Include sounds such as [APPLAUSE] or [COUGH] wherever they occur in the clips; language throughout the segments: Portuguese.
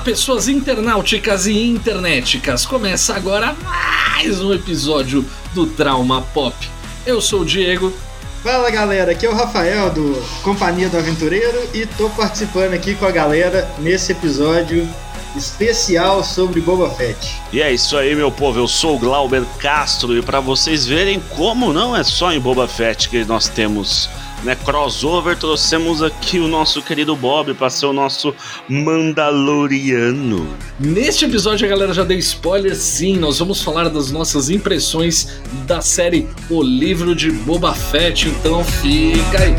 pessoas internauticas e internéticas. Começa agora mais um episódio do Trauma Pop. Eu sou o Diego. Fala galera, aqui é o Rafael do Companhia do Aventureiro e tô participando aqui com a galera nesse episódio especial sobre Boba Fett. E é isso aí, meu povo. Eu sou o Glauber Castro e para vocês verem como não é só em Boba Fett que nós temos né, crossover, trouxemos aqui o nosso querido Bob para ser o nosso Mandaloriano. Neste episódio a galera já deu spoiler, sim, nós vamos falar das nossas impressões da série O Livro de Boba Fett, então fica aí.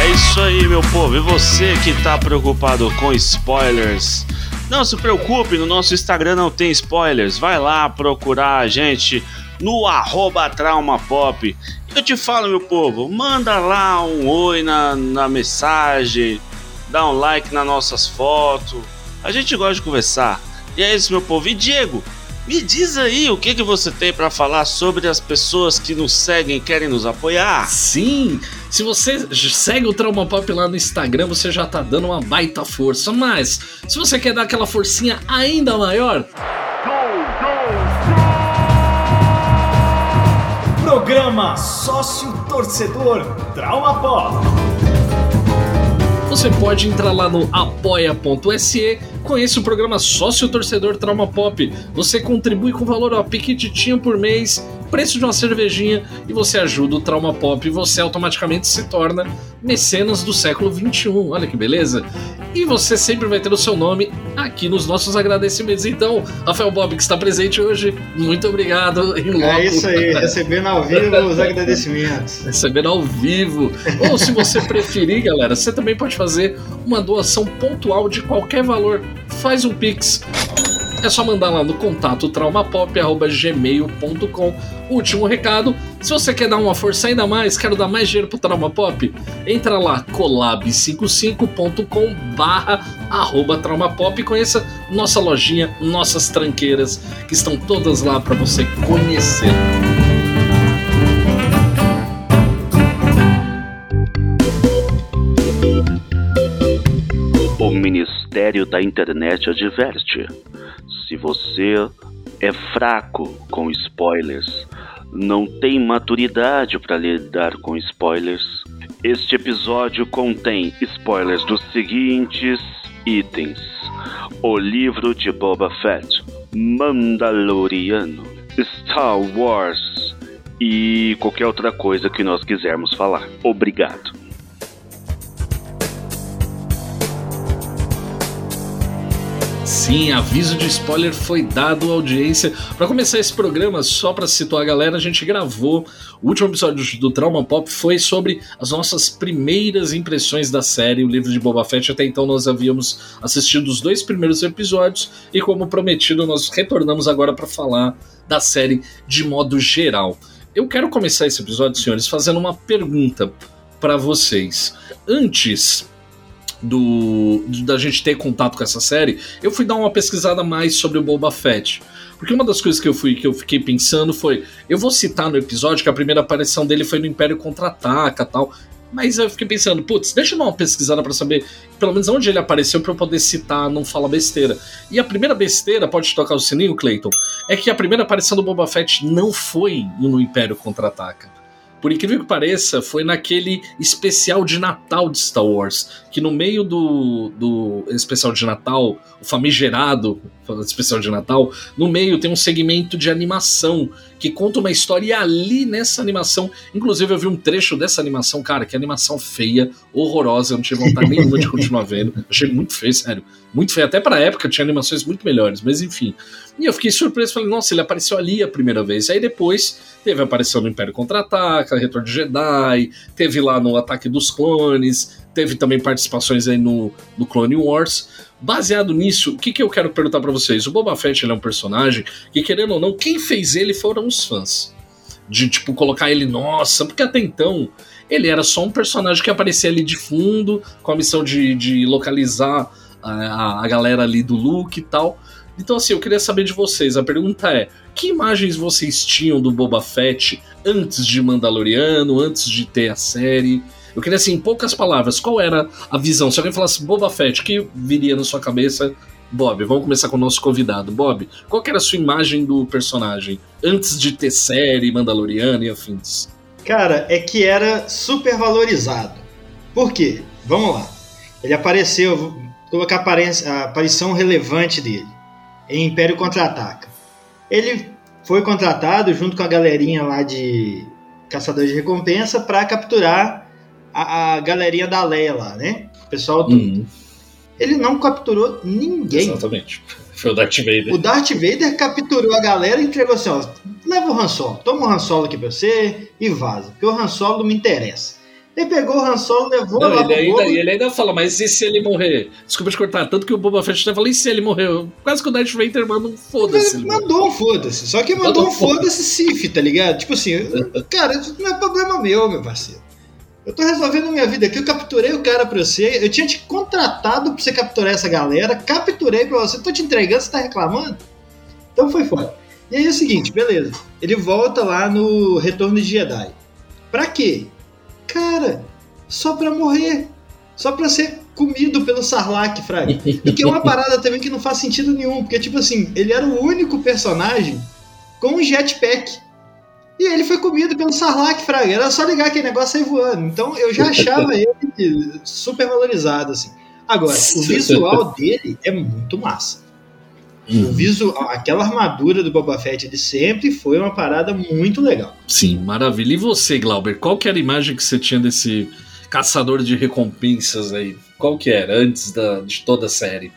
É isso aí, meu povo. E você que tá preocupado com spoilers? Não se preocupe, no nosso Instagram não tem spoilers. Vai lá procurar a gente no arroba traumapop. Eu te falo, meu povo, manda lá um oi na, na mensagem, dá um like nas nossas fotos. A gente gosta de conversar. E é isso, meu povo. E Diego, me diz aí o que, que você tem para falar sobre as pessoas que nos seguem e querem nos apoiar. Sim, se você segue o Trauma Pop lá no Instagram, você já tá dando uma baita força. Mas, se você quer dar aquela forcinha ainda maior. Programa Sócio Torcedor Trauma Pop. Você pode entrar lá no apoia.se Conheça o programa Sócio Torcedor Trauma Pop. Você contribui com valor a piquititinho por mês, preço de uma cervejinha e você ajuda o Trauma Pop e você automaticamente se torna mecenas do século 21. Olha que beleza! E você sempre vai ter o seu nome aqui nos nossos agradecimentos. Então, Rafael Bob, que está presente hoje, muito obrigado. É isso aí, recebendo ao vivo os agradecimentos. [LAUGHS] Recebendo ao vivo. Ou se você preferir, galera, você também pode fazer uma doação pontual de qualquer valor faz um pix. É só mandar lá no contato traumapop.gmail.com. Último recado, se você quer dar uma força ainda mais, quero dar mais dinheiro pro Trauma Pop, entra lá colab55.com barra traumapop e conheça nossa lojinha, nossas tranqueiras, que estão todas lá para você conhecer. Ministério da Internet adverte: se você é fraco com spoilers, não tem maturidade para lidar com spoilers, este episódio contém spoilers dos seguintes itens: O livro de Boba Fett, Mandaloriano, Star Wars e qualquer outra coisa que nós quisermos falar. Obrigado. Sim, aviso de spoiler foi dado à audiência. Para começar esse programa, só para situar a galera, a gente gravou o último episódio do Trauma Pop foi sobre as nossas primeiras impressões da série, o livro de Boba Fett. Até então nós havíamos assistido os dois primeiros episódios e como prometido, nós retornamos agora para falar da série de modo geral. Eu quero começar esse episódio, senhores, fazendo uma pergunta para vocês. Antes do, da gente ter contato com essa série, eu fui dar uma pesquisada mais sobre o Boba Fett. Porque uma das coisas que eu fui que eu fiquei pensando foi, eu vou citar no episódio que a primeira aparição dele foi no Império Contra-Ataca, tal. Mas eu fiquei pensando, putz, deixa eu dar uma pesquisada para saber pelo menos onde ele apareceu para eu poder citar, não falar besteira. E a primeira besteira, pode tocar o sininho, Clayton, é que a primeira aparição do Boba Fett não foi no Império Contra-Ataca por incrível que pareça, foi naquele especial de Natal de Star Wars. Que no meio do, do especial de Natal, o famigerado especial de Natal, no meio tem um segmento de animação que conta uma história e ali nessa animação, inclusive eu vi um trecho dessa animação, cara, que animação feia, horrorosa, eu não tive vontade nenhuma de continuar vendo. Achei muito feio, sério. Muito feio. Até pra época tinha animações muito melhores, mas enfim. E eu fiquei surpreso, falei, nossa, ele apareceu ali a primeira vez. Aí depois teve a aparição no Império Contra-Ataca, Retorno de Jedi, teve lá no Ataque dos Clones, teve também participações aí no, no Clone Wars. Baseado nisso, o que, que eu quero perguntar para vocês? O Boba Fett é um personagem que, querendo ou não, quem fez ele foram os fãs. De, tipo, colocar ele, nossa, porque até então ele era só um personagem que aparecia ali de fundo, com a missão de, de localizar a, a, galera ali do Luke e tal. Então, assim, eu queria saber de vocês. A pergunta é: que imagens vocês tinham do Boba Fett antes de Mandaloriano, antes de ter a série? Eu queria, assim, em poucas palavras, qual era a visão? Se alguém falasse Boba Fett, que viria na sua cabeça? Bob, vamos começar com o nosso convidado. Bob, qual era a sua imagem do personagem antes de ter série, Mandaloriano e afins? Cara, é que era super valorizado. Por quê? Vamos lá. Ele apareceu, colocar a aparição relevante dele em Império Contra-Ataca. Ele foi contratado junto com a galerinha lá de Caçadores de Recompensa para capturar a, a, galerinha da Leia lá, né? O pessoal do. Uhum. Ele não capturou ninguém. Exatamente. [LAUGHS] Foi o Darth Vader. O Darth Vader capturou a galera e entregou assim: ó, leva o Han Solo, toma o Han Solo aqui pra você e vaza, porque o Han Solo não me interessa. Ele pegou o Han Solo, levou não, lá ele ainda, ele ainda fala, mas e se ele morrer? Desculpa te cortar, tanto que o Boba Fett até falou, e se ele morrer? Quase que o Darth Vader manda um foda-se. Ele mandou um foda-se, só que mandou, mandou um foda-se Sif, tá ligado? Tipo assim, cara, isso não é problema meu, meu parceiro. Eu tô resolvendo minha vida aqui, eu capturei o cara pra você, eu tinha te contratado pra você capturar essa galera, capturei pra você, tô te entregando, você tá reclamando? Então foi foda. E aí é o seguinte, beleza. Ele volta lá no Retorno de Jedi. Pra quê? Cara, só pra morrer. Só pra ser comido pelo Sarlacc, Fraga. E que é uma parada também que não faz sentido nenhum, porque, tipo assim, ele era o único personagem com um jetpack. E ele foi comido pelo Sarlacc, Fraga. Era só ligar aquele negócio sair voando. Então eu já achava ele super valorizado, assim. Agora, o visual [LAUGHS] dele é muito massa. Uhum. O visual, aquela armadura do Boba Fett de sempre foi uma parada muito legal. Sim, maravilha. E você, Glauber, qual que era a imagem que você tinha desse caçador de recompensas aí? Qual que era antes da, de toda a série?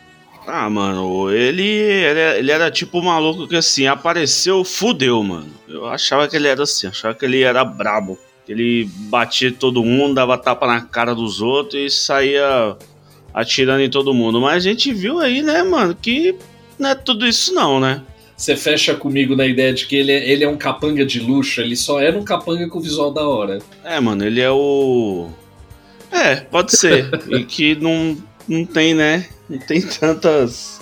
Ah, mano, ele, ele, ele era tipo um maluco que assim, apareceu, fudeu, mano. Eu achava que ele era assim, achava que ele era brabo. Ele batia todo mundo, dava tapa na cara dos outros e saía atirando em todo mundo. Mas a gente viu aí, né, mano, que não é tudo isso não, né? Você fecha comigo na ideia de que ele é, ele é um capanga de luxo, ele só era um capanga com visual da hora. É, mano, ele é o. É, pode ser. e que não, não tem, né? Não tem tantas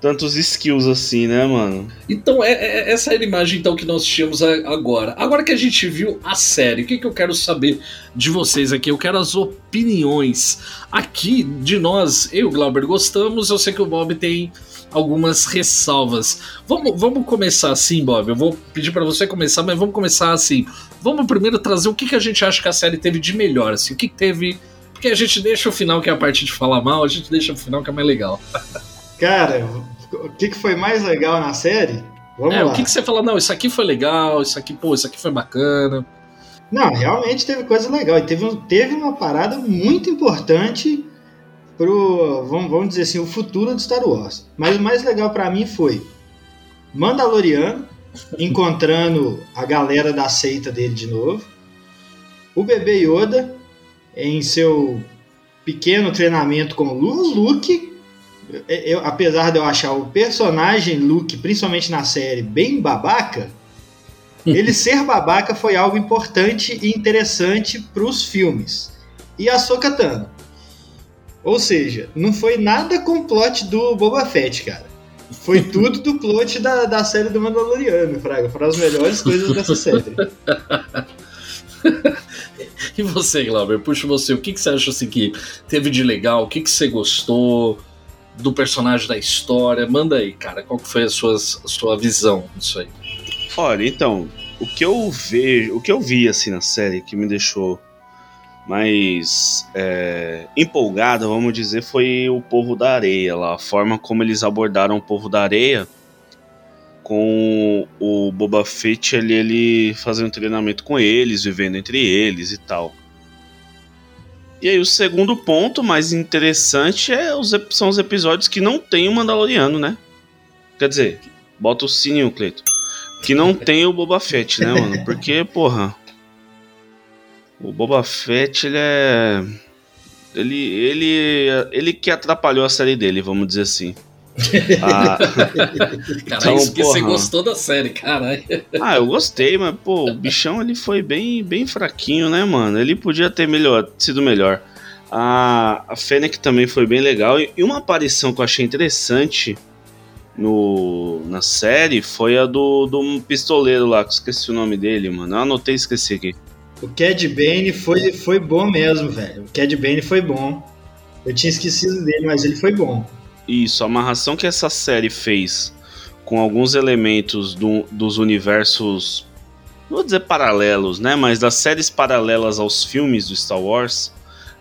tantos skills assim, né, mano? Então, é, é, essa era a imagem então que nós tínhamos agora. Agora que a gente viu a série, o que, que eu quero saber de vocês aqui? Eu quero as opiniões. Aqui, de nós, eu e o Glauber gostamos, eu sei que o Bob tem algumas ressalvas. Vamos, vamos começar assim, Bob. Eu vou pedir para você começar, mas vamos começar assim. Vamos primeiro trazer o que, que a gente acha que a série teve de melhor, assim, o que, que teve. Porque a gente deixa o final, que é a parte de falar mal, a gente deixa o final que é mais legal. Cara, o que, que foi mais legal na série? Vamos é, lá. O que, que você fala, não, isso aqui foi legal, isso aqui, pô, isso aqui foi bacana. Não, realmente teve coisa legal. E teve, teve uma parada muito importante pro, vamos, vamos dizer assim, o futuro de Star Wars. Mas o mais legal para mim foi Mandaloriano [LAUGHS] encontrando a galera da seita dele de novo. O bebê Yoda em seu pequeno treinamento com o Luke eu, apesar de eu achar o personagem Luke, principalmente na série, bem babaca, [LAUGHS] ele ser babaca foi algo importante e interessante para os filmes. E a Sokatano. Ou seja, não foi nada com o plot do Boba Fett, cara. Foi [LAUGHS] tudo do plot da, da série do Mandaloriano, Fraga. Foram as melhores coisas dessa [LAUGHS] série. [LAUGHS] e você, Glauber? Puxa você, o que, que você acha assim que teve de legal? O que, que você gostou? do personagem da história. Manda aí, cara, qual foi a sua, a sua visão disso aí? Olha, então, o que eu vejo, o que eu vi assim na série que me deixou mais é, empolgado, vamos dizer, foi o povo da areia lá, a forma como eles abordaram o povo da areia com o Boba Fett ali, ele fazendo treinamento com eles, vivendo entre eles e tal. E aí o segundo ponto mais interessante é os, são os episódios que não tem o Mandaloriano, né? Quer dizer, bota o sininho, Cleito. Que não tem o Boba Fett, né, mano? Porque, porra. O Boba Fett, ele é. Ele, ele, ele que atrapalhou a série dele, vamos dizer assim. [LAUGHS] Ah, então, isso que você gostou da série, caralho. Ah, eu gostei, mas, pô, o bichão ele foi bem, bem fraquinho, né, mano? Ele podia ter melhor, sido melhor. A, a Fennec também foi bem legal. E uma aparição que eu achei interessante no, na série foi a do, do pistoleiro lá, que esqueci o nome dele, mano. Eu anotei e esqueci aqui. O Cad Bane foi, foi bom mesmo, velho. O Cad Bane foi bom. Eu tinha esquecido dele, mas ele foi bom. Isso, a amarração que essa série fez com alguns elementos do, dos universos, não vou dizer paralelos, né? Mas das séries paralelas aos filmes do Star Wars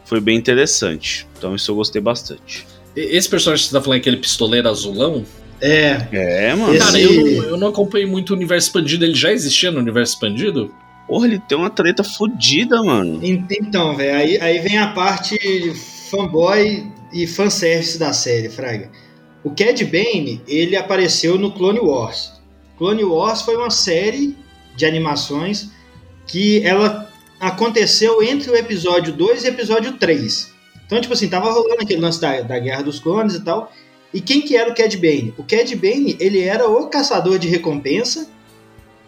foi bem interessante. Então isso eu gostei bastante. Esse personagem que você tá falando é aquele pistoleiro azulão? É. É, mano. Cara, eu, não- eu não acompanhei muito o universo expandido. Ele já existia no universo expandido? Porra, ele tem uma treta fodida, mano. En- Então, velho, aí, aí vem a parte fanboy e fanservice da série, Fraga. O Cad Bane, ele apareceu no Clone Wars. Clone Wars foi uma série de animações que ela aconteceu entre o episódio 2 e o episódio 3. Então, tipo assim, tava rolando aquele lance da, da Guerra dos Clones e tal. E quem que era o Cad Bane? O Cad Bane, ele era o caçador de recompensa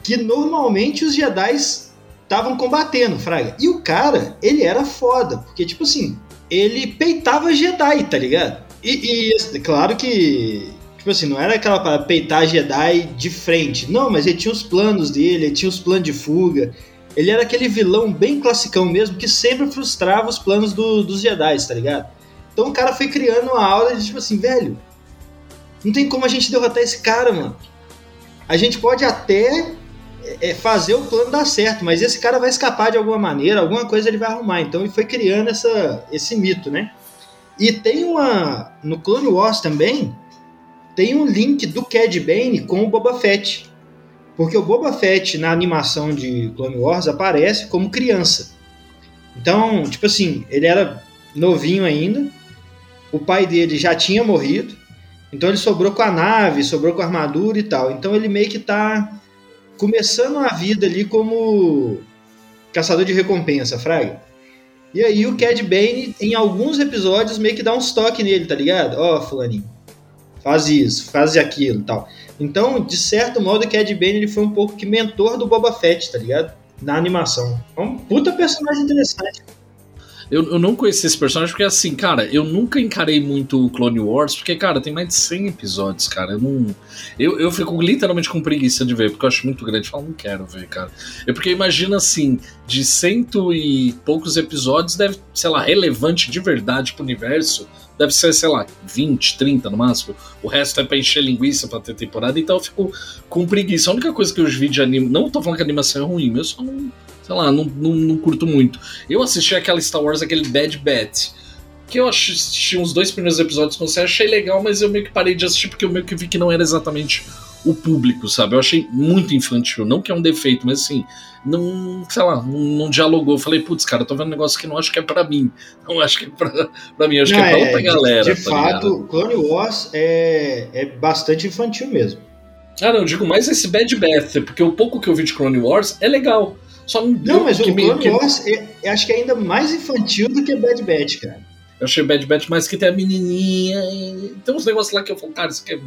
que normalmente os Jedi estavam combatendo, Fraga. E o cara, ele era foda, porque, tipo assim, ele peitava Jedi, tá ligado? E, e, claro que, tipo assim, não era aquela para peitar Jedi de frente, não, mas ele tinha os planos dele, ele tinha os planos de fuga. Ele era aquele vilão bem classicão mesmo, que sempre frustrava os planos do- dos Jedi, tá ligado? Então o cara foi criando uma aula de tipo assim, velho, não tem como a gente derrotar esse cara, mano. A gente pode até é, fazer o plano dar certo, mas esse cara vai escapar de alguma maneira, alguma coisa ele vai arrumar. Então ele foi criando essa, esse mito, né? E tem uma. No Clone Wars também, tem um link do Cad Bane com o Boba Fett. Porque o Boba Fett na animação de Clone Wars aparece como criança. Então, tipo assim, ele era novinho ainda, o pai dele já tinha morrido, então ele sobrou com a nave, sobrou com a armadura e tal. Então ele meio que tá começando a vida ali como caçador de recompensa, Fraga. E aí o Cad Bane, em alguns episódios, meio que dá uns toques nele, tá ligado? Ó, fulaninho, faz isso, faz aquilo tal. Então, de certo modo, o Cad Bane ele foi um pouco que mentor do Boba Fett, tá ligado? Na animação. É um puta personagem interessante. Eu, eu não conheci esse personagem porque, assim, cara, eu nunca encarei muito o Clone Wars, porque, cara, tem mais de 100 episódios, cara. Eu não. Eu, eu fico literalmente com preguiça de ver, porque eu acho muito grande. Eu falo, não quero ver, cara. É porque imagina assim, de cento e poucos episódios, deve, sei lá, relevante de verdade pro universo. Deve ser, sei lá, 20, 30 no máximo. O resto é pra encher linguiça pra ter temporada, então eu fico com preguiça. A única coisa que eu vi de anime. Não tô falando que a animação é ruim, eu só não. Sei lá, não, não, não curto muito. Eu assisti aquela Star Wars, aquele Bad Batch. Que eu assisti uns dois primeiros episódios com você, achei legal, mas eu meio que parei de assistir porque eu meio que vi que não era exatamente o público, sabe? Eu achei muito infantil. Não que é um defeito, mas assim, não, sei lá, não, não dialogou. Eu falei, putz, cara, eu tô vendo um negócio que não acho que é pra mim. [LAUGHS] Não acho que é pra, pra mim, acho Não, que é pra é, outra de- galera. De tá fato, ligado? Clone Wars é, é bastante infantil mesmo. Ah, não, eu digo mais esse Bad Batch, porque o pouco que eu vi de Clone Wars é legal. Só não, Não, mas que o me- Clone que- Wars é, é- acho que é ainda mais infantil do que Bad Batch, cara. Eu achei Bad Batch mais que tem a menininha. e Tem uns negócios lá que eu falo, cara, isso aqui é.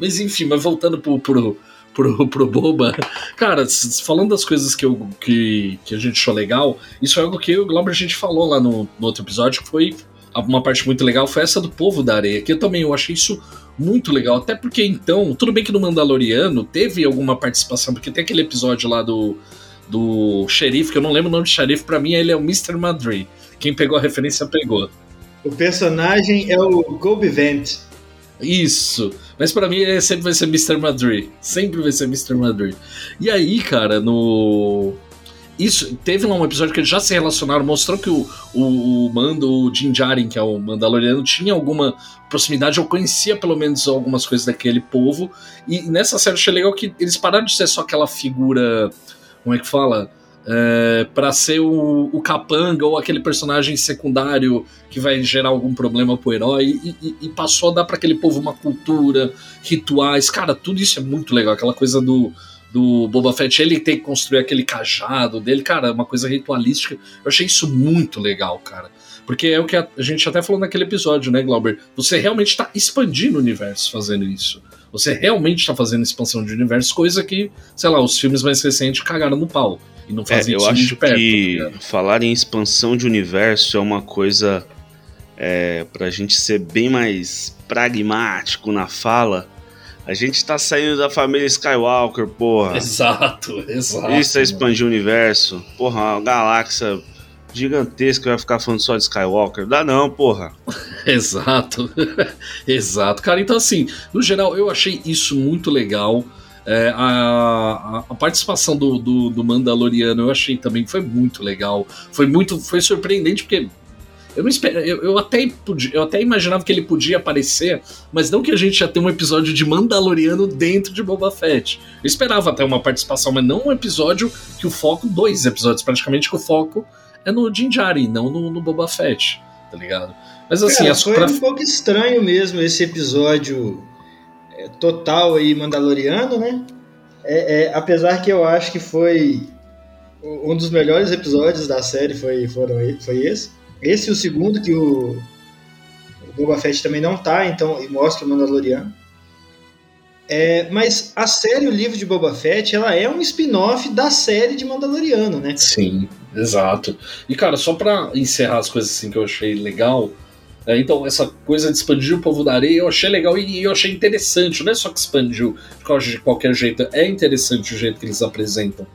Mas enfim, mas voltando pro, pro, pro, [LAUGHS] pro Boba. Cara, falando das coisas que, eu, que, que a gente achou legal, isso é algo que o Glauber a gente falou lá no, no outro episódio, que foi uma parte muito legal, foi essa do povo da areia, que eu também eu achei isso muito legal. Até porque então, tudo bem que no Mandaloriano teve alguma participação, porque tem aquele episódio lá do. Do xerife, que eu não lembro o nome do xerife, pra mim ele é o Mr. Madrid. Quem pegou a referência pegou. O personagem é o Gobi Vent. Isso. Mas pra mim ele sempre vai ser Mr. Madrid. Sempre vai ser Mr. Madrid. E aí, cara, no. Isso, teve lá um episódio que eles já se relacionaram, mostrou que o, o, o Mando, o Din Djarin, que é o Mandaloriano, tinha alguma proximidade, eu conhecia pelo menos algumas coisas daquele povo. E nessa série eu achei legal que eles pararam de ser só aquela figura. Como é que fala? É, para ser o, o capanga ou aquele personagem secundário que vai gerar algum problema pro herói. E, e- e passou a dar para aquele povo uma cultura, rituais, cara, tudo isso é muito legal, aquela coisa do, do Boba Fett, ele tem que construir aquele cajado dele, cara, é uma coisa ritualística, eu achei isso muito legal, cara. Porque é o que a, a gente até falou naquele episódio, né, Glauber? Você realmente está expandindo o universo fazendo isso. Você realmente está fazendo expansão de universo, coisa que, sei lá, os filmes mais recentes cagaram no pau. E não É, fazem eu isso acho de perto. tá que ligado? falar em expansão de universo é uma coisa é, pra gente ser bem mais pragmático na fala. A gente tá saindo da família Skywalker, porra. Exato, exato. Isso é expandir o universo. Porra, uma galáxia gigantesca vai ficar falando só de Skywalker. Dá não, porra. [LAUGHS] Exato. [LAUGHS] Exato. Cara, então assim, no geral, eu achei isso muito legal. É, a, a, participação do, do, do, Mandaloriano eu achei também que foi muito legal. Foi muito. Foi surpreendente, porque eu não espero. Eu, eu, até eu até imaginava que ele podia aparecer, mas não que a gente ia ter um episódio de Mandaloriano dentro de Boba Fett. Eu esperava até uma participação, mas não um episódio que o foco. Dois episódios praticamente que o foco é no Jinjari, não no, no Boba Fett, tá ligado? Mas assim, é, foi pra... um pouco estranho mesmo esse episódio é, total aí Mandaloriano, né? É, é, apesar que eu acho que foi um dos melhores episódios da série foi, foram, foi esse. Esse e o segundo, que o, o Boba Fett também não tá, então e mostra o Mandaloriano. É, mas a série, o livro de Boba Fett, ela é um spin-off da série de Mandaloriano, né? Sim, exato. E cara, só pra encerrar as coisas assim que eu achei legal, é, então essa coisa de expandir o povo da areia eu achei legal e eu achei interessante. Não é só que expandiu de qualquer jeito, é interessante o jeito que eles apresentam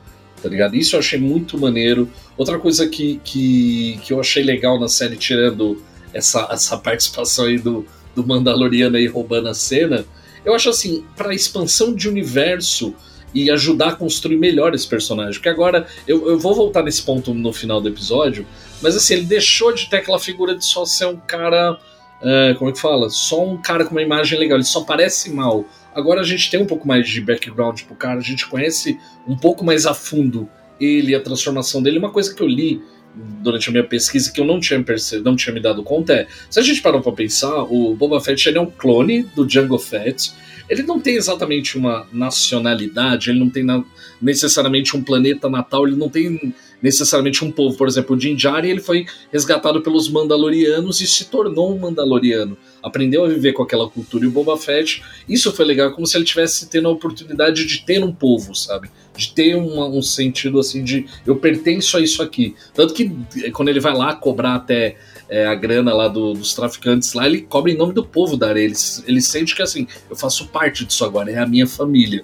tá ligado? Isso eu achei muito maneiro. Outra coisa que, que, que eu achei legal na série, tirando essa, essa participação aí do, do Mandaloriano aí roubando a cena, eu acho assim, pra expansão de universo e ajudar a construir melhor esse personagem. Porque agora, eu, eu vou voltar nesse ponto no final do episódio, mas assim, ele deixou de ter aquela figura de só ser um cara. É, como é que fala? Só um cara com uma imagem legal, ele só parece mal. Agora a gente tem um pouco mais de background pro cara, a gente conhece um pouco mais a fundo ele, a transformação dele. Uma coisa que eu li durante a minha pesquisa que eu não tinha percebido, não tinha me dado conta é, se a gente parar para pensar, o Boba Fett ele é um clone do Jango Fett. Ele não tem exatamente uma nacionalidade, ele não tem na, necessariamente um planeta natal, ele não tem necessariamente um povo. Por exemplo, o Din Djarin, ele foi resgatado pelos Mandalorianos e se tornou um Mandaloriano. Aprendeu a viver com aquela cultura. E o Boba Fett, isso foi legal, como se ele tivesse tendo a oportunidade de ter um povo, sabe? De ter um sentido assim de eu pertenço a isso aqui. Tanto que eh, quando ele vai lá cobrar até é, a grana lá do, dos traficantes lá, ele cobra em nome do povo da areia. Ele, ele sente que assim, eu faço parte disso agora, é a minha família.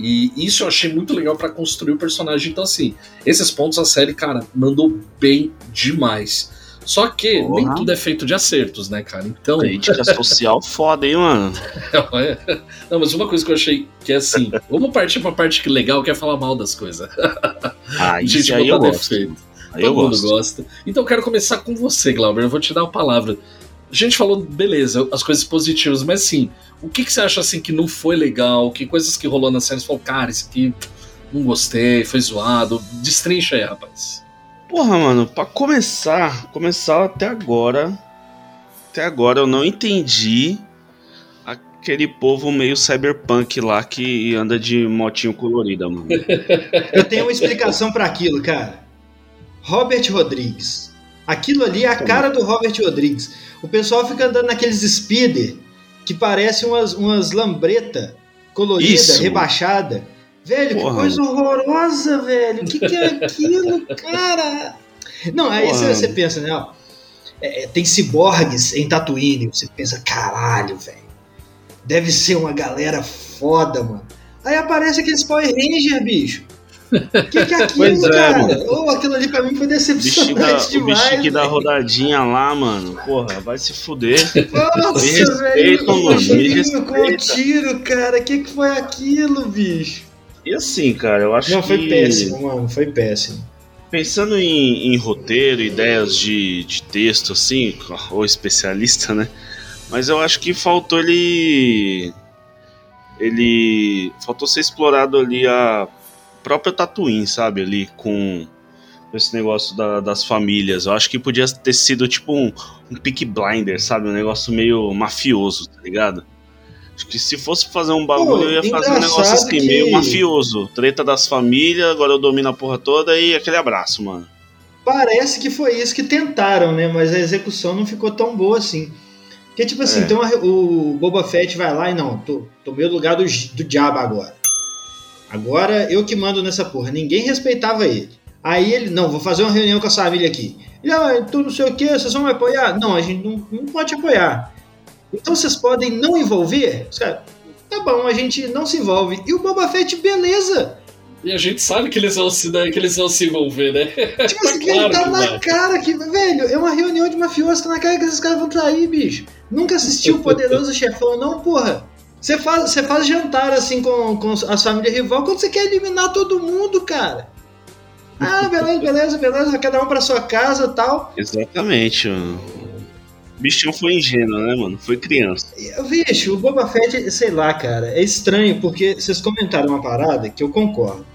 E isso eu achei muito legal para construir o personagem. Então, assim, esses pontos a série, cara, mandou bem demais. Só que Porra. nem tudo é feito de acertos, né, cara? Então. Crítica [LAUGHS] social foda, hein, mano? Não, mas uma coisa que eu achei que é assim: vamos partir pra parte que legal, que é falar mal das coisas. Ah, [LAUGHS] isso Gente, aí eu gosto. Aí Todo eu mundo gosto. gosta. Então eu quero começar com você, Glauber. Eu vou te dar a palavra. A gente falou, beleza, as coisas positivas, mas assim, o que, que você acha assim que não foi legal? Que coisas que rolou na série você falou, cara, isso aqui não gostei, foi zoado. Destrincha aí, rapaz. Porra, mano, pra começar, começar até agora. Até agora eu não entendi aquele povo meio cyberpunk lá que anda de motinho colorida, mano. [LAUGHS] Eu tenho uma explicação para aquilo, cara. Robert Rodrigues. Aquilo ali é a cara do Robert Rodrigues. O pessoal fica andando naqueles speeder que parece umas, umas lambreta colorida, Isso. rebaixada. Velho, Porra. que coisa horrorosa, velho. O que, que é aquilo, cara? Não, aí você, você pensa, né? Ó, é, é, tem ciborgues em Tatooine. Você pensa, caralho, velho. Deve ser uma galera foda, mano. Aí aparece aqueles Power Ranger, bicho. O que, que é aquilo, pois é, cara? É, oh, aquilo ali pra mim foi decepcionante demais. O bicho que dá rodadinha lá, mano. Porra, vai se fuder. Nossa, me velho. Mano, me com o tiro, cara. O que, que foi aquilo, bicho? E assim, cara, eu acho Não, que... foi péssimo, mano. Foi péssimo. Pensando em, em roteiro, ideias de, de texto, assim, ou especialista, né? Mas eu acho que faltou ele. Ele. Faltou ser explorado ali a próprio Tatooine, sabe? Ali com esse negócio da, das famílias. Eu acho que podia ter sido tipo um, um Peak Blinder, sabe? Um negócio meio mafioso, tá ligado? Acho que se fosse fazer um bagulho, Pô, eu ia fazer um negócio assim, que... meio mafioso. Treta das famílias, agora eu domino a porra toda e aquele abraço, mano. Parece que foi isso que tentaram, né? Mas a execução não ficou tão boa assim. Porque, tipo assim, é. então o Boba Fett vai lá e não, tô, tomei o lugar do, do diabo agora. Agora eu que mando nessa porra. Ninguém respeitava ele. Aí ele, não, vou fazer uma reunião com a família aqui. Ele, ah, tu não sei o que, vocês vão me apoiar? Não, a gente não, não pode apoiar. Então vocês podem não envolver? Cara, tá bom, a gente não se envolve. E o Boba Fett, beleza. E a gente sabe que eles vão se, que eles vão se envolver, né? Tipo assim, [LAUGHS] tá claro ele tá na vai. cara que, velho, é uma reunião de mafiosos, tá na cara que esses caras vão trair, bicho. Nunca assistiu o [LAUGHS] Poderoso Chefão, não, porra. Você faz, você faz jantar assim com, com as famílias rival quando você quer eliminar todo mundo, cara. Ah, beleza, [LAUGHS] beleza, beleza, cada um pra sua casa e tal. Exatamente, mano. O bichão foi ingênuo, né, mano? Foi criança. Bicho, o Boba Fett, sei lá, cara, é estranho porque vocês comentaram uma parada que eu concordo.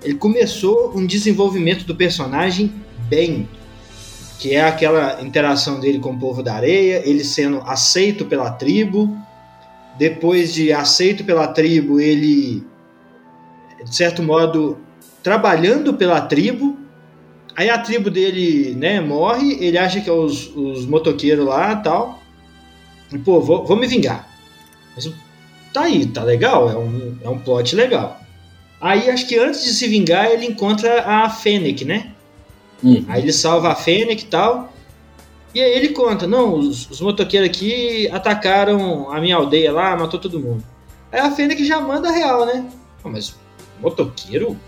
Ele começou um desenvolvimento do personagem bem, que é aquela interação dele com o povo da areia, ele sendo aceito pela tribo, depois de aceito pela tribo, ele, de certo modo, trabalhando pela tribo. Aí a tribo dele, né, morre, ele acha que é os, os motoqueiros lá tal. E, pô, vou, vou me vingar. Mas tá aí, tá legal, é um, é um plot legal. Aí acho que antes de se vingar, ele encontra a Fennec, né? Hum. Aí ele salva a Fennec e tal. E aí ele conta, não, os, os motoqueiros aqui atacaram a minha aldeia lá, matou todo mundo. Aí a Fênix já manda real, né? mas motoqueiro?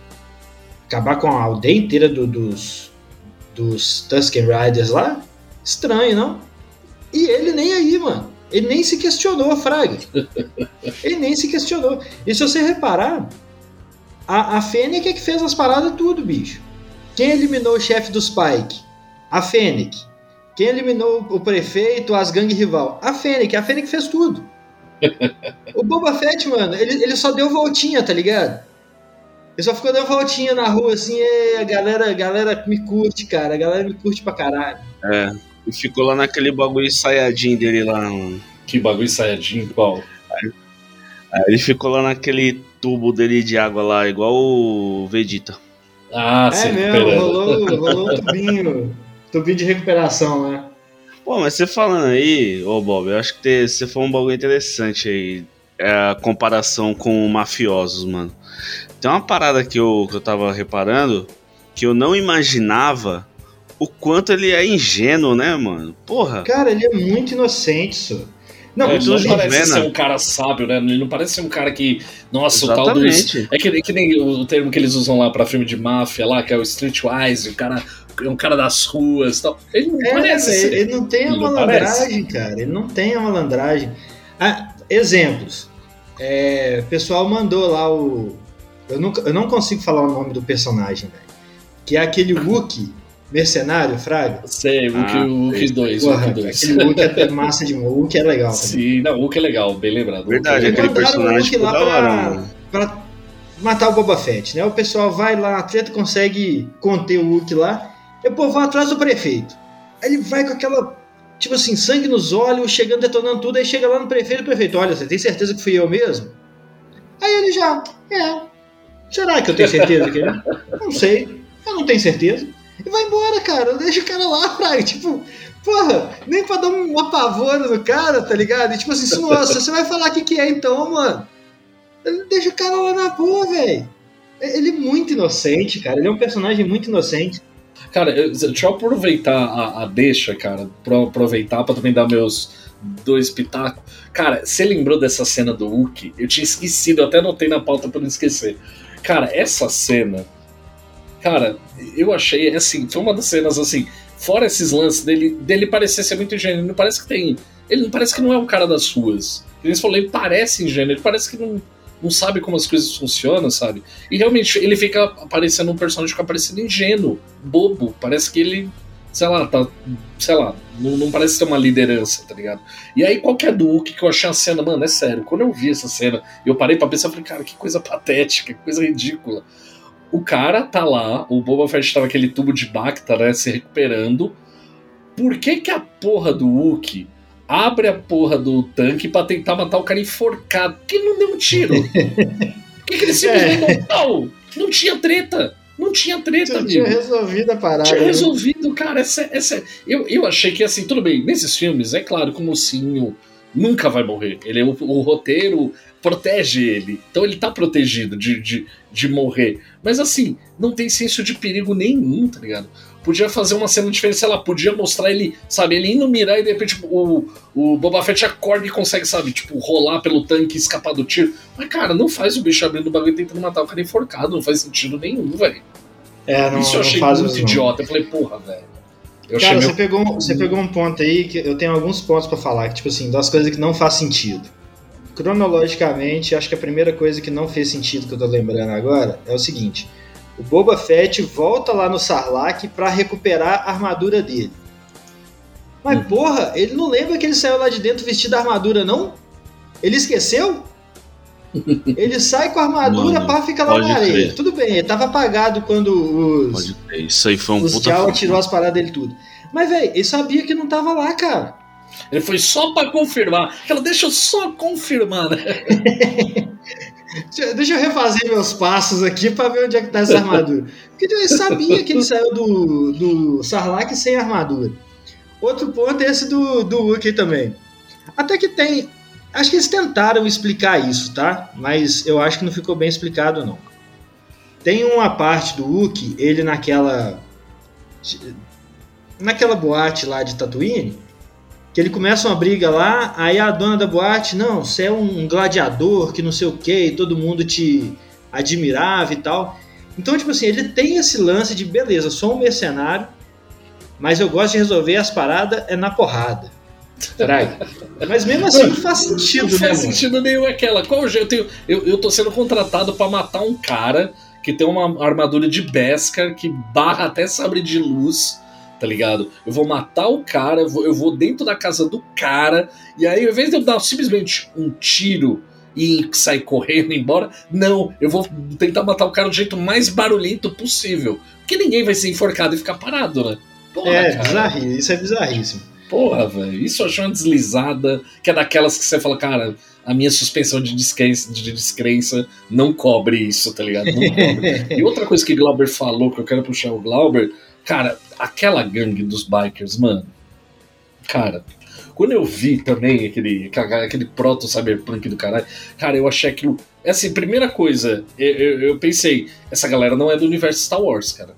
Acabar com a aldeia inteira do, dos, dos Tusken Riders lá? Estranho, não? E ele nem aí, mano. Ele nem se questionou, Fraga. [LAUGHS] ele nem se questionou. E se você reparar, a, a Fênix é que fez as paradas tudo, bicho. Quem eliminou o chefe dos Pike? A Fênix. Quem eliminou o prefeito, as gangues rival? A Fênix. A Fênix fez tudo. [LAUGHS] o Boba Fett, mano, ele, ele só deu voltinha, tá ligado? Ele só ficou dando voltinha na rua, assim, e a galera, a galera me curte, cara. A galera me curte pra caralho. É, e ficou lá naquele bagulho ensaiadinho dele lá. Mano. Que bagulho ensaiadinho? Qual? Aí, aí ele ficou lá naquele tubo dele de água lá, igual o Vegeta. Ah, é mesmo, rolou, rolou um tubinho. [LAUGHS] Tubinho de recuperação, né? Pô, mas você falando aí, ô Bob, eu acho que você foi um bagulho interessante aí. É a comparação com mafiosos, mano. Tem uma parada que eu, que eu tava reparando que eu não imaginava o quanto ele é ingênuo, né, mano? Porra. Cara, ele é muito inocente, só. Não, é, ele não parece ser um cara sábio, né? Ele não parece ser um cara que. Nossa, Exatamente. o tal dos. É que, é que nem o termo que eles usam lá pra filme de máfia lá, que é o Streetwise, o cara é um cara das ruas tal. Ele não é, parece. Ele, ele não tem a malandragem, cara. Ele não tem a malandragem. Ah, exemplos. É, o pessoal mandou lá o. Eu, nunca, eu não consigo falar o nome do personagem, velho. Que é aquele Wookie mercenário, Fraga. Sei, Wookie, ah, Wookie 2. Porra, Wookie 2. Aquele Wookie é massa de O Wookie é legal. Também. Sim, não, o Wookie é legal, bem lembrado. Verdade, aquele personagem. O lá pra, pra matar o Boba Fett, né? O pessoal vai lá, a treta consegue conter o Wookie lá. E o povo vai atrás do prefeito. Aí ele vai com aquela, tipo assim, sangue nos olhos, chegando, detonando tudo. Aí chega lá no prefeito o prefeito: Olha, você tem certeza que fui eu mesmo? Aí ele já, é. Será que eu tenho certeza que ele? Não sei, eu não tenho certeza. E vai embora, cara. Deixa o cara lá, [LAUGHS] praga. Tipo, porra, nem pra dar um apavoro no cara, tá ligado? E tipo assim, nossa, você vai falar o que, que é então, mano? Deixa o cara lá na boa, velho. Ele é muito inocente, cara. Ele é um personagem muito inocente. Cara, deixa eu aproveitar a, a deixa, cara, pra aproveitar pra também dar meus dois pitacos. Cara, você lembrou dessa cena do Hulk? Eu tinha esquecido, eu até anotei na pauta pra não esquecer. Cara, essa cena. Cara, eu achei, assim, foi uma das cenas, assim, fora esses lances dele, dele parecer ser muito ingênuo, parece que tem. Ele parece que não é o cara das ruas. Eles falaram, ele parece ingênuo, ele parece que não não sabe como as coisas funcionam, sabe? E realmente ele fica aparecendo um personagem que fica parecendo ingênuo, bobo. Parece que ele, sei lá, tá. Sei lá, não, não parece ter uma liderança, tá ligado? E aí, qualquer do Hulk que eu achei a cena, mano, é sério, quando eu vi essa cena, eu parei pra pensar, falei, cara, que coisa patética, que coisa ridícula. O cara tá lá, o Boba Fett tá naquele tubo de Bacta, né, se recuperando. Por que que a porra do Hulk abre a porra do tanque para tentar matar o cara enforcado. Porque ele não deu um tiro. [LAUGHS] Por que, que ele simplesmente é. não Não tinha treta. Não tinha treta, amigo. Tinha resolvido a parada. Tinha né? resolvido, cara. Essa, essa, eu, eu achei que, assim, tudo bem. Nesses filmes, é claro que o mocinho nunca vai morrer. Ele é o, o roteiro protege ele. Então ele tá protegido de, de, de morrer. Mas assim, não tem senso de perigo nenhum, tá ligado? Podia fazer uma cena diferente, sei lá, podia mostrar ele, sabe, ele indo mirar e de repente tipo, o, o Boba Fett acorda e consegue, sabe, tipo, rolar pelo tanque e escapar do tiro. Mas, cara, não faz o bicho abrindo o bagulho tentando matar o cara enforcado, não faz sentido nenhum, velho. É, não, Isso eu achei faz muito idiota. Eu falei, porra, velho. Eu Cara, você meu... pegou, um- você pegou um ponto aí que eu tenho alguns pontos pra falar, que tipo assim, das coisas que não faz sentido. Cronologicamente, acho que a primeira coisa que não fez sentido que eu tô lembrando agora é o seguinte: o Boba Fett volta lá no Sarlacc pra recuperar a armadura dele. Mas Hum. porra, ele não lembra que ele saiu lá de dentro vestido da armadura, não? Ele esqueceu? [LAUGHS] Ele sai com a armadura Mano, pra ficar lá na areia. crer. Tudo bem, ele tava apagado quando os, Pode ter. Isso aí foi um os puta. Jawa tirou as paradas dele tudo. Mas, velho, ele sabia que não tava lá, cara. Ele foi só pra confirmar. Ela deixa eu só confirmar, né? [LAUGHS] Deixa, eu refazer meus passos aqui pra ver onde é que tá essa armadura. Porque ele sabia que ele saiu do, do Sarlacc sem armadura. Outro ponto é esse do, do Wookiee também. Até que tem. Acho que eles tentaram explicar isso, tá? Mas eu acho que não ficou bem explicado, não. Tem uma parte do Wookiee, ele naquela. Naquela boate lá de Tatooine, que ele começa uma briga lá, aí a dona da boate, não, você é um gladiador que não sei o que, todo mundo te admirava e tal. Então, tipo assim, ele tem esse lance de beleza, sou um mercenário, mas eu gosto de resolver as paradas é na porrada. Mas mesmo assim não faz sentido, Não né, faz mano? sentido nenhum aquela. Qual o jeito? Eu, tenho- eu, eu tô sendo contratado pra matar um cara que tem uma armadura de Beskar que barra até sabre de luz, tá ligado? Eu vou matar o cara, eu vou, eu vou dentro da casa do cara, e aí, ao invés de eu dar simplesmente um tiro e sair correndo embora, não, eu vou tentar matar o cara do jeito mais barulhento possível. Porque ninguém vai ser enforcado e ficar parado, né? Porra, É, cara. bizarri, isso é bizarríssimo. Porra, velho, isso eu achei uma deslizada, que é daquelas que você fala, cara, a minha suspensão de descrença, de descrença não cobre isso, tá ligado? Não cobre. [LAUGHS] e outra coisa que Glauber falou, que eu quero puxar o Glauber, cara, aquela gangue dos bikers, mano, cara, quando eu vi também aquele, aquele proto-cyberpunk do caralho, cara, eu achei aquilo. É assim, primeira coisa, eu, eu, eu pensei, essa galera não é do universo Star Wars, cara.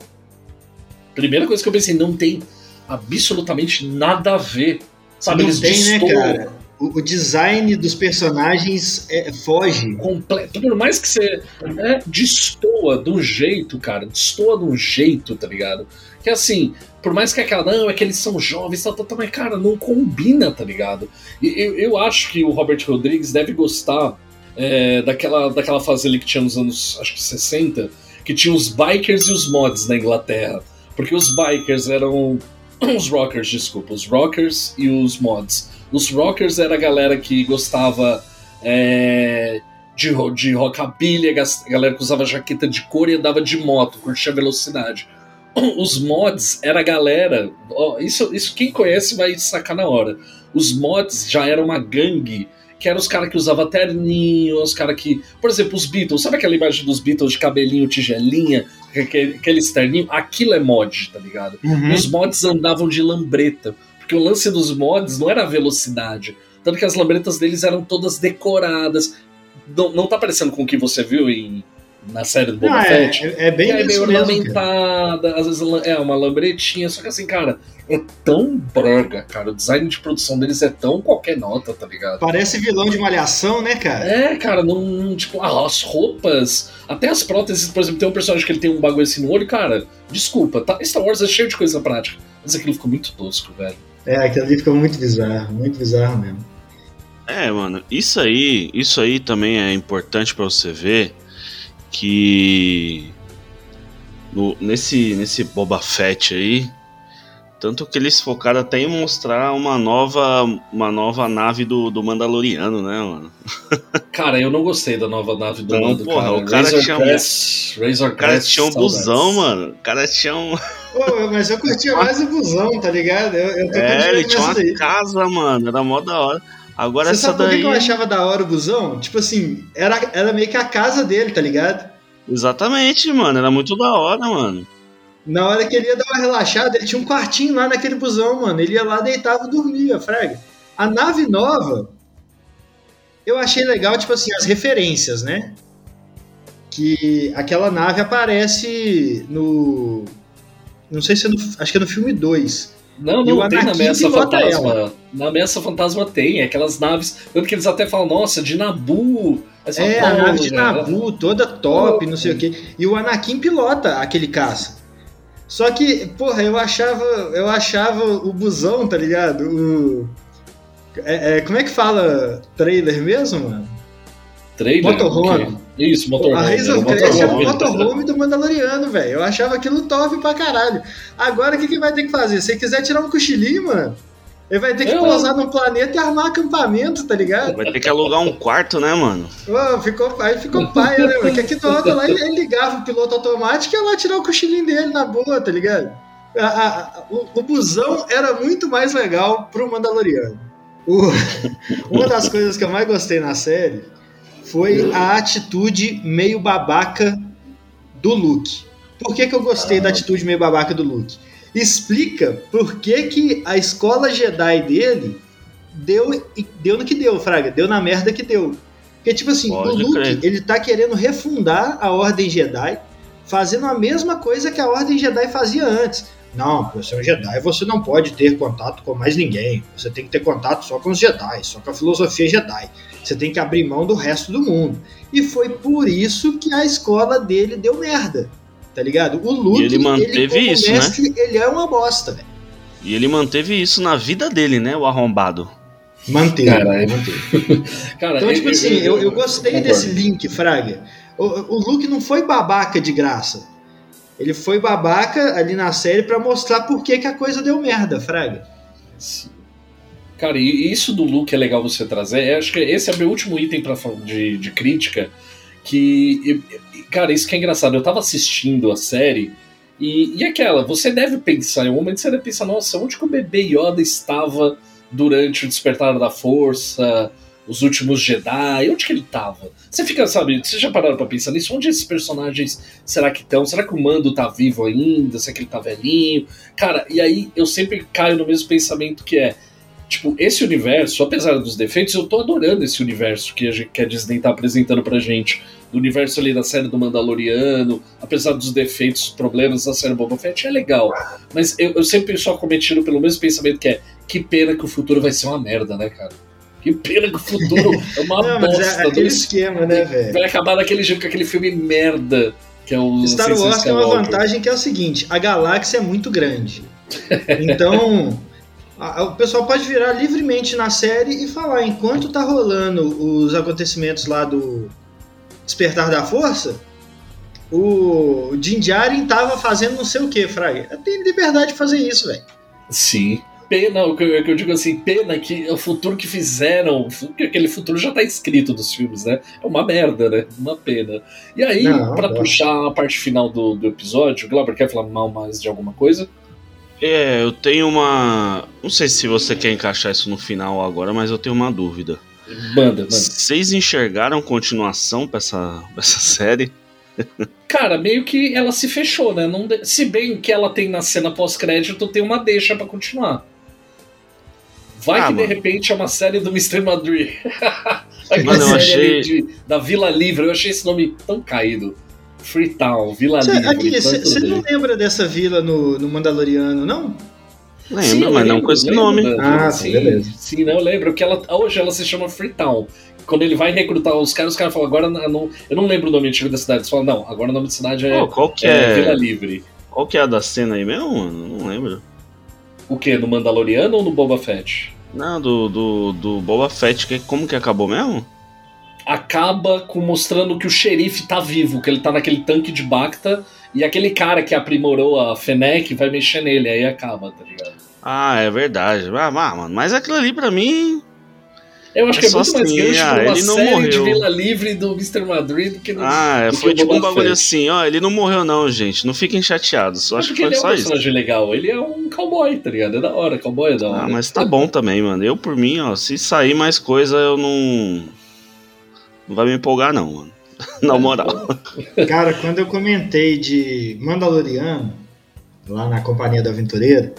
Primeira coisa que eu pensei, não tem absolutamente nada a ver. Sabe, não eles tem, né, cara? O, o design dos personagens é, foge. completo. Por mais que você né, destoa de um jeito, cara, destoa de um jeito, tá ligado? Que assim, por mais que aquela, não, é que eles são jovens, tal, tal, tal, mas cara, não combina, tá ligado? E eu, eu acho que o Robert Rodrigues deve gostar é, daquela, daquela fase ali que tinha nos anos, acho que 60, que tinha os bikers e os mods na Inglaterra. Porque os bikers eram. [CLEARS THROAT] Os rockers, desculpa, os rockers e os mods. Os rockers era a galera que gostava é, de, de rockabilly, a galera que usava jaqueta de couro e andava de moto, curtia velocidade. [CLEARS THROAT] Os mods era a galera. ó, isso, isso quem conhece vai sacar na hora. Os mods já era uma gangue que eram os caras que usavam terninho, os caras que. Por exemplo, os Beatles, sabe aquela imagem dos Beatles de cabelinho, tigelinha, aquele, aquele terninho? Aquilo é mod, tá ligado? Uhum. Os mods andavam de lambreta. Porque o lance dos mods não era a velocidade. Tanto que as lambretas deles eram todas decoradas. Não, não tá parecendo com o que você viu em, na série do Boba Ah, é, Fett? é, é bem é meio ornamentada, às vezes é uma lambretinha, só que assim, cara, é tão brega, cara. O design de produção deles é tão qualquer nota, tá ligado? Parece vilão de malhação, né, cara? É, cara, não. Tipo, ah, as roupas, até as próteses, por exemplo, tem um personagem que ele tem um bagulho assim no olho, cara, desculpa, tá? Star Wars é cheio de coisa prática. Mas aquilo ficou muito tosco, velho. É, aquilo ali ficou muito bizarro, muito bizarro mesmo. É, mano, isso aí, isso aí também é importante pra você ver que no- nesse nesse Boba Fett aí, tanto que eles focaram até em mostrar uma nova uma nova nave do, do Mandaloriano, né, mano? [LAUGHS] Cara, eu não gostei da nova nave do Não, Mando, porra, cara. o cara Razor tinha um- Crest, Razor O cara Crest, tinha um busão, mano. O cara tinha um. Pô, mas eu curtia [LAUGHS] mais o busão, tá ligado? Eu, eu tô É, ele tinha uma daí. casa, mano. Era mó da hora. Agora Você essa sabe por que daí. que eu achava da hora o busão? Tipo assim, era, era meio que a casa dele, tá ligado? Exatamente, mano. Era muito da hora, mano. Na hora que ele ia dar uma relaxada, ele tinha um quartinho lá naquele busão, mano. Ele ia lá, deitava e dormia, frega. A nave nova, eu achei legal, tipo assim, as referências, né? Que aquela nave aparece no Não sei se é no, acho que é no filme 2. Não, E não, tem na Ameaça Fantasma. ela. Na Ameaça Fantasma tem, aquelas naves. Tanto que eles até falam, nossa, de Nabu. É, a "Pô, nave de Nabu, toda top, não sei o quê. E o Anakin pilota aquele caça. Só que, porra, eu achava, eu achava o busão, tá ligado? O, é- é, como é que fala trailer mesmo, mano? Trailer? Motorhome. Isso, motorhome. a era of Crash é o motorhome. motorhome do Mandaloriano, velho. Eu achava aquilo top pra caralho. Agora o que, que vai ter que fazer? Se quiser tirar um cochilinho, mano, ele vai ter que Eu- pousar num planeta e armar acampamento, tá ligado? Vai ter que alugar um quarto, né, mano? Ficou, aí ficou paia, né, mano? Que aqui do lado lá ele, ele ligava o piloto automático e ia lá tirar o cochilinho dele na boa, tá ligado? A- a- a- o, o busão era muito mais legal pro Mandaloriano. O- [LAUGHS] uma das coisas que eu mais gostei na série foi a atitude meio babaca do Luke. Por que, que eu gostei da atitude meio babaca do Luke? Explica por que, que a escola Jedi dele deu, deu no que deu, Fraga. Deu na merda que deu. Porque, tipo assim, Pode o Luke, crer. ele tá querendo refundar a Ordem Jedi, fazendo a mesma coisa que a Ordem Jedi fazia antes. Não, pra ser um Jedi você não pode ter contato com mais ninguém. Você tem que ter contato só com os Jedi, só com a filosofia Jedi. Você tem que abrir mão do resto do mundo. E foi por isso que a escola dele deu merda. Tá ligado? O Luke, E ele manteve como isso, né? mestre, ele é uma bosta, velho. E ele manteve isso na vida dele, né, o arrombado. Manteve. Caralho. [LAUGHS] Cara, Então, tipo assim, eu, eu gostei concordo. desse link, Fraga. O, o Luke não foi babaca de graça. Ele foi babaca ali na série pra mostrar por que, que a coisa deu merda, Fraga. Sim. Cara, e isso do Luke é legal você trazer. Eu acho que esse é meu último item pra, de, de crítica. Que, cara, isso que é engraçado. Eu tava assistindo a série e, e aquela, você deve pensar, em um momento você deve pensar, nossa, onde que o bebê Yoda estava durante o despertar da força, os últimos Jedi? Onde que ele tava? Você fica, sabe, vocês já pararam pra pensar nisso? Onde esses personagens será que estão? Será que o Mando tá vivo ainda? Será que ele tá velhinho? Cara, e aí eu sempre caio no mesmo pensamento que é. Tipo, esse universo, apesar dos defeitos, eu tô adorando esse universo que a, gente, que a Disney tá apresentando pra gente. Do universo ali da série do Mandaloriano, apesar dos defeitos, problemas da série Boba Fett, é legal. Mas eu, eu sempre sou acometido pelo mesmo pensamento que é: que pena que o futuro vai ser uma merda, né, cara? Que pena que o futuro é uma [LAUGHS] não, mas bosta. é aquele dois- esquema, né, velho? Vai acabar daquele jeito com aquele filme merda que é o Star Wars tem uma vantagem que é o seguinte: a galáxia é muito grande. [LAUGHS] Então, a- a- o pessoal pode virar livremente na série e falar: enquanto tá rolando os acontecimentos lá do Despertar da Força, o Din Djarin tava fazendo não sei o que, Fraga. Tem liberdade de fazer isso, velho. Sim. Pena, o que eu, digo assim, pena que o futuro que fizeram, que aquele futuro já tá escrito dos filmes, né? É uma merda, né? Uma pena. E aí, não. puxar a parte final do, do episódio, o Glauber quer falar mal mais de alguma coisa? É, eu tenho uma. Não sei se você quer encaixar isso no final agora, mas eu tenho uma dúvida. Manda, manda. Vocês enxergaram continuação pra essa, pra essa série? Cara, meio que ela se fechou, né? Não de- Se bem que ela tem na cena pós-crédito, tem uma deixa pra continuar. Vai Ah, que mano. de repente é uma série do Mr. Madrid. [LAUGHS] Aquela série achei- de- da Vila Livre, eu achei esse nome tão caído. Freetown, Vila Cê- Livre. aqui, você não lembra dessa vila no, no Mandaloriano, não? Lembro, Sim, mas não com esse nome. da- Ah, sim, beleza. Sim, não, eu lembro que ela, hoje ela se chama Freetown. Quando ele vai recrutar os caras, os caras falam, agora eu não, eu não lembro o nome antigo da cidade. Eles falam, não, agora o nome da cidade é, qual que é Vila é. Livre. Qual que é a da cena aí mesmo, mano? Não lembro. O quê? No Mandaloriano ou no Boba Fett? Não, do, do, do Boba Fett, que, como que acabou mesmo? Acaba com mostrando que o xerife tá vivo, que ele tá naquele tanque de Bacta, e aquele cara que aprimorou a Fennec vai mexer nele, aí acaba, tá ligado? Ah, é verdade. Ah, mano, mas aquilo ali pra mim. Eu acho É que é muito mais assim, grande ah, pra uma ele não série de morreu. Vila Livre do Mr. Madrid do que no. Ah, é, do foi tipo um bagulho Fett. assim, ó. Ele não morreu, não, gente. Não fiquem chateados. Só É acho que ele foi é um só isso. personagem legal, ele é um cowboy, tá ligado? É da hora, cowboy é da hora. Ah, mas tá bom também, mano. Eu, por mim, ó, se sair mais coisa, eu não. Não vai me empolgar, não, mano. [LAUGHS] Na moral. Cara, quando eu comentei de Mandaloriano, lá na Companhia do Aventureiro,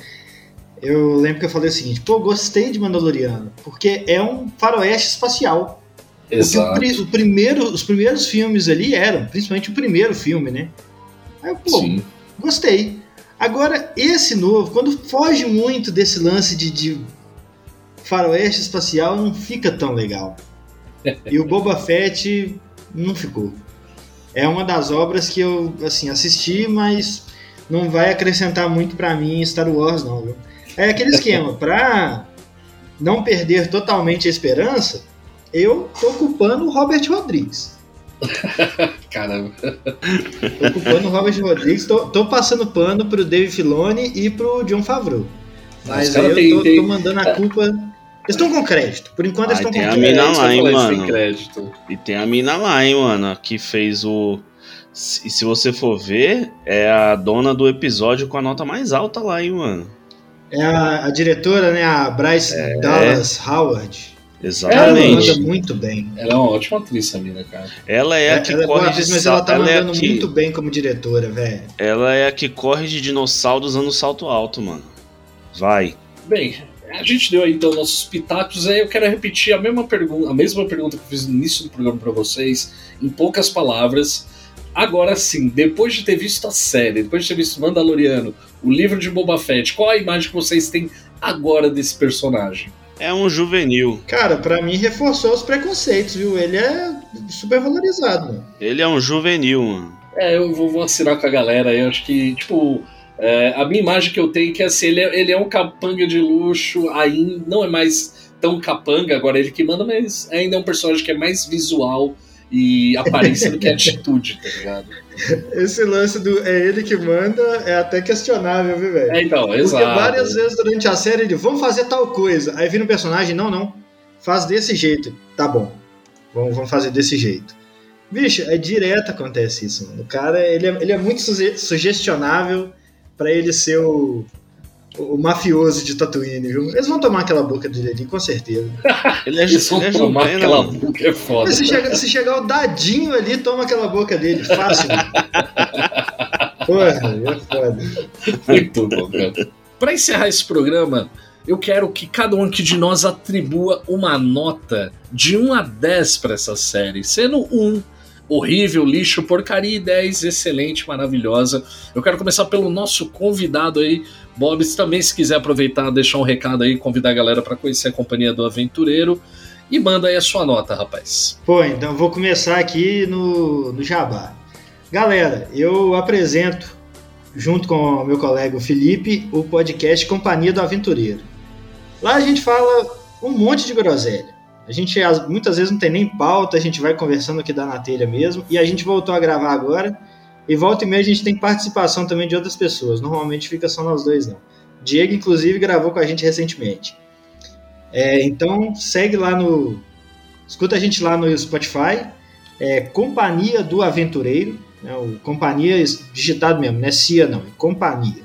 eu lembro que eu falei o seguinte: pô, gostei de Mandaloriano, porque é um faroeste espacial. O Exato. pri- o primeiro, os primeiros filmes ali eram, principalmente o primeiro filme, né? Aí eu, pô, Sim. gostei. Agora, esse novo, quando foge muito desse lance de, de faroeste espacial, não fica tão legal. E o Boba Fett não ficou. É uma das obras que eu assim assisti, mas não vai acrescentar muito para mim Star Wars não. Viu? É aquele esquema, pra não perder totalmente a esperança, eu tô ocupando o Robert Rodrigues. [LAUGHS] Caramba. Tô ocupando o Robert Rodrigues, tô, tô passando pano pro Dave Filoni e pro John Favreau. Mas aí eu tem, tô, tem... tô, mandando a culpa. Eles estão com crédito. Por enquanto eles estão com tem crédito. a mina lá, hein, mano. Crédito. E tem a mina lá, hein, mano, que fez o. E se você for ver, é a dona do episódio com a nota mais alta lá, hein, mano. É a, a diretora, né? A Bryce É. Dallas Howard. Ela Exatamente. manda muito bem. Ela é uma ótima atriz, a mina, cara. Ela é a que ela é corre atriz, de mas ela tá ela é mandando que- muito bem como diretora, velho. Ela é a que corre de dinossauro usando salto alto, mano. Vai. Bem, a gente deu aí então nossos pitacos, aí eu quero repetir a mesma pergunta, a mesma pergunta que eu fiz no início do programa pra vocês, em poucas palavras. Agora sim, depois de ter visto a série, depois de ter visto Mandaloriano, o livro de Boba Fett, qual a imagem que vocês têm agora desse personagem? É um juvenil. Cara, pra mim reforçou os preconceitos, viu? Ele é super valorizado, mano. Ele é um juvenil, mano. É, eu vou, vou assinar com a galera aí, eu acho que, tipo, é, a minha imagem que eu tenho é que assim, ele é, ele é um capanga de luxo, aí não é mais tão capanga, agora ele que manda, mas ainda é um personagem que é mais visual e aparência do que atitude, tá ligado? Esse lance do é ele que manda é até questionável, viu, velho? É, então, Porque exato. várias vezes durante a série ele, vamos fazer tal coisa. Aí vira um personagem, não, não, faz desse jeito. Tá bom, vamos, vamos fazer desse jeito. Bicho, é direto acontece isso, mano. O cara, ele é, ele é muito suge- sugestionável pra ele ser o, o mafioso de Tatooine, viu? Eles vão tomar aquela boca dele ali, com certeza. [LAUGHS] Ele é, Eles ju- vão ele é tomar aquela mano. boca, é foda. Se, chegar, se chegar o dadinho ali, toma aquela boca dele, fácil. [LAUGHS] Porra, é foda. Muito bom, cara. Pra encerrar esse programa, eu quero que cada um aqui de nós atribua uma nota de 1 a 10 pra essa série, sendo 1 horrível, lixo, porcaria e 10 excelente, maravilhosa. Eu quero começar pelo nosso convidado aí, Bob, se também se quiser aproveitar, deixar um recado aí, convidar a galera pra conhecer a companhia do Aventureiro e manda aí a sua nota, rapaz. Pô, então vou começar aqui no, no Jabá. Galera, eu apresento, junto com o meu colega Felipe, o podcast Companhia do Aventureiro. Lá a gente fala um monte de groselha. A gente as- muitas vezes não tem nem pauta, a gente vai conversando aqui da na telha mesmo. E a gente voltou a gravar agora. E volta e meia a gente tem participação também de outras pessoas. Normalmente fica só nós dois, não. Diego, inclusive, gravou com a gente recentemente. É, então, segue lá no. Escuta a gente lá no Spotify. É Companhia do Aventureiro. Né, o Companhia digitado mesmo, não é CIA não, é Companhia.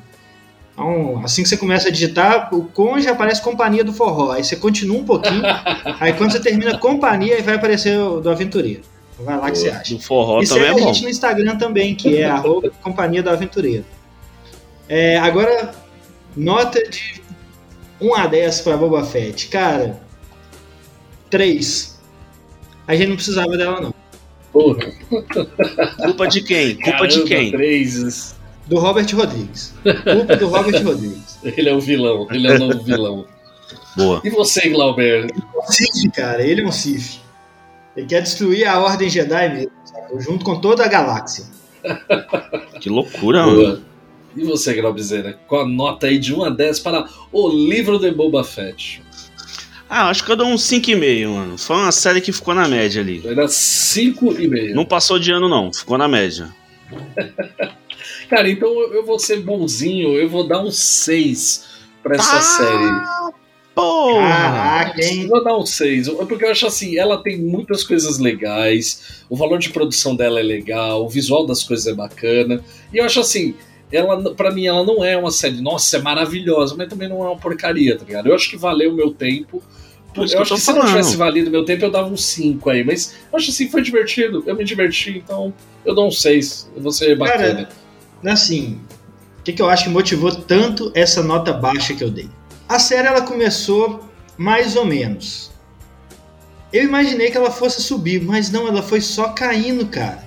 Então, assim que você começa a digitar, o já aparece Companhia do Forró. Aí você continua um pouquinho. [LAUGHS] aí quando você termina Companhia, aí vai aparecer o do Aventureiro. Então vai lá que você acha. Do forró E também segue é a bom. gente no Instagram também, que é [LAUGHS] arroba Companhia do Aventureiro. É, agora, nota de 1 a 10 para Boba Fett. Cara, 3. A gente não precisava dela, não. Porra, Culpa de quem? Culpa de caramba, quem? Três. Do Robert Rodrigues. Culpa do Robert Rodrigues. [LAUGHS] Ele é o vilão, ele é o novo vilão. Boa. E você, Glauber? Um Sif, cara, ele é um Sif. Ele quer destruir a Ordem Jedi mesmo, sabe? junto com toda a galáxia. [LAUGHS] Que loucura, mano. Boa. E você, Glaubizeira? Com a nota aí de 1 a 10 para o livro de Boba Fett. Ah, acho que eu dou um 5,5, mano. Foi uma série que ficou na média ali. Vai dar 5,5. Não passou de ano, não. Ficou na média. [LAUGHS] Cara, então eu eu vou ser bonzinho, eu vou dar um 6 pra essa Ah, série. Caraca, Eu hein? vou dar um 6, porque eu acho assim, ela tem muitas coisas legais, o valor de produção dela é legal, o visual das coisas é bacana, e eu acho assim, ela, pra mim, ela não é uma série, nossa, é maravilhosa, mas também não é uma porcaria, tá ligado? Eu acho que valeu o meu tempo. Por isso eu que acho eu que se não tivesse valido meu tempo, eu dava um 5 aí, mas eu acho assim, foi divertido, eu me diverti, então eu dou um 6, eu vou ser bacana. Assim, o que, que eu acho que motivou tanto essa nota baixa que eu dei? A série ela começou mais ou menos. Eu imaginei que ela fosse subir, mas não, ela foi só caindo, cara.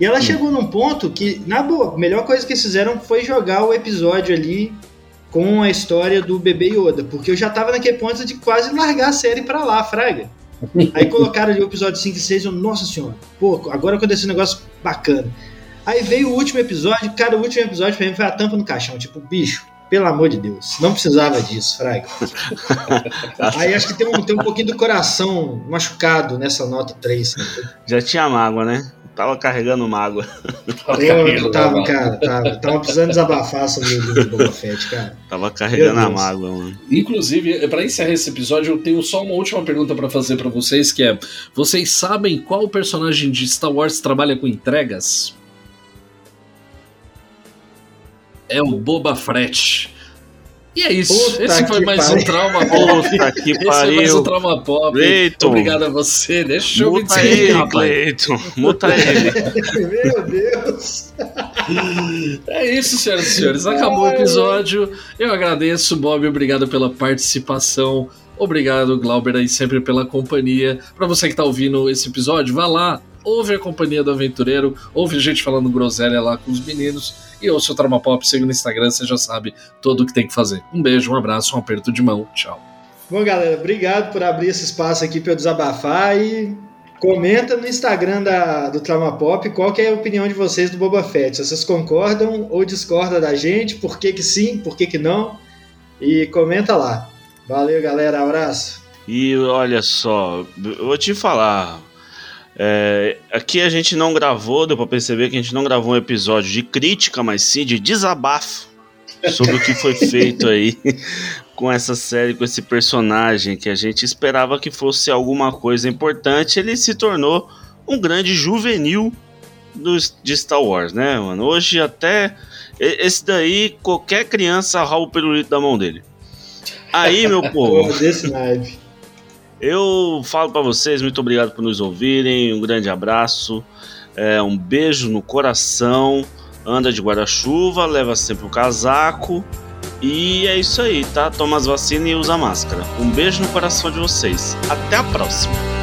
E ela hum. chegou num ponto que, na boa, a melhor coisa que eles fizeram foi jogar o episódio ali com a história do bebê Yoda, porque eu já tava naquele ponto de quase largar a série pra lá, fraga. Aí colocaram ali o episódio 5 e 6 e eu, nossa senhora, pô, agora aconteceu um negócio bacana. Aí veio o último episódio, cara, o último episódio pra mim foi a tampa no caixão, tipo, bicho, pelo amor de Deus, não precisava disso, Fraga. [LAUGHS] Aí acho que tem um, tem um pouquinho do coração machucado nessa nota 3. Já tinha mágoa, né? Tava carregando mágoa. Tava, eu, tava cara, tava, tava precisando desabafar sobre o Boba Fett, cara. Tava carregando a mágoa, mano. Inclusive, para encerrar esse episódio, eu tenho só uma última pergunta para fazer para vocês, que é: vocês sabem qual personagem de Star Wars trabalha com entregas? É o Boba Fett. E é isso. Puta Esse foi mais pariu. um trauma [LAUGHS] pop. Puta que Esse pariu. foi mais um trauma pop. Cleiton. Obrigado a você. Deixa eu Muta me ele, Cleiton. Muta ele. [LAUGHS] Meu Deus. É isso, senhoras e senhores. Acabou o episódio. Eu agradeço, Bob. Obrigado pela participação. Obrigado, Glauber, aí sempre pela companhia. Para você que tá ouvindo esse episódio, vá lá, ouve a companhia do aventureiro, ouve a gente falando groselha lá com os meninos e ouça o Trauma Pop, siga no Instagram, você já sabe tudo o que tem que fazer. Um beijo, um abraço, um aperto de mão, tchau. Bom, galera, obrigado por abrir esse espaço aqui para eu desabafar e comenta no Instagram da, do Trauma Pop qual que é a opinião de vocês do Boba Fett. Se vocês concordam ou discordam da gente, por que que sim, por que que não, e comenta lá. Valeu, galera, abraço. E olha só, eu vou te falar, é, aqui a gente não gravou, deu pra perceber que a gente não gravou um episódio de crítica, mas sim de desabafo sobre o que foi feito aí [LAUGHS] com essa série, com esse personagem que a gente esperava que fosse alguma coisa importante. Ele se tornou um grande juvenil do, de Star Wars, né, mano? Hoje até esse daí, qualquer criança rouba o pirulito da mão dele. Aí, meu [LAUGHS] povo. Desse. Eu falo para vocês, muito obrigado por nos ouvirem, um grande abraço, é, um beijo no coração, anda de guarda-chuva, leva sempre o um casaco e é isso aí, tá? Toma as vacinas e usa máscara. Um beijo no coração de vocês. Até a próxima!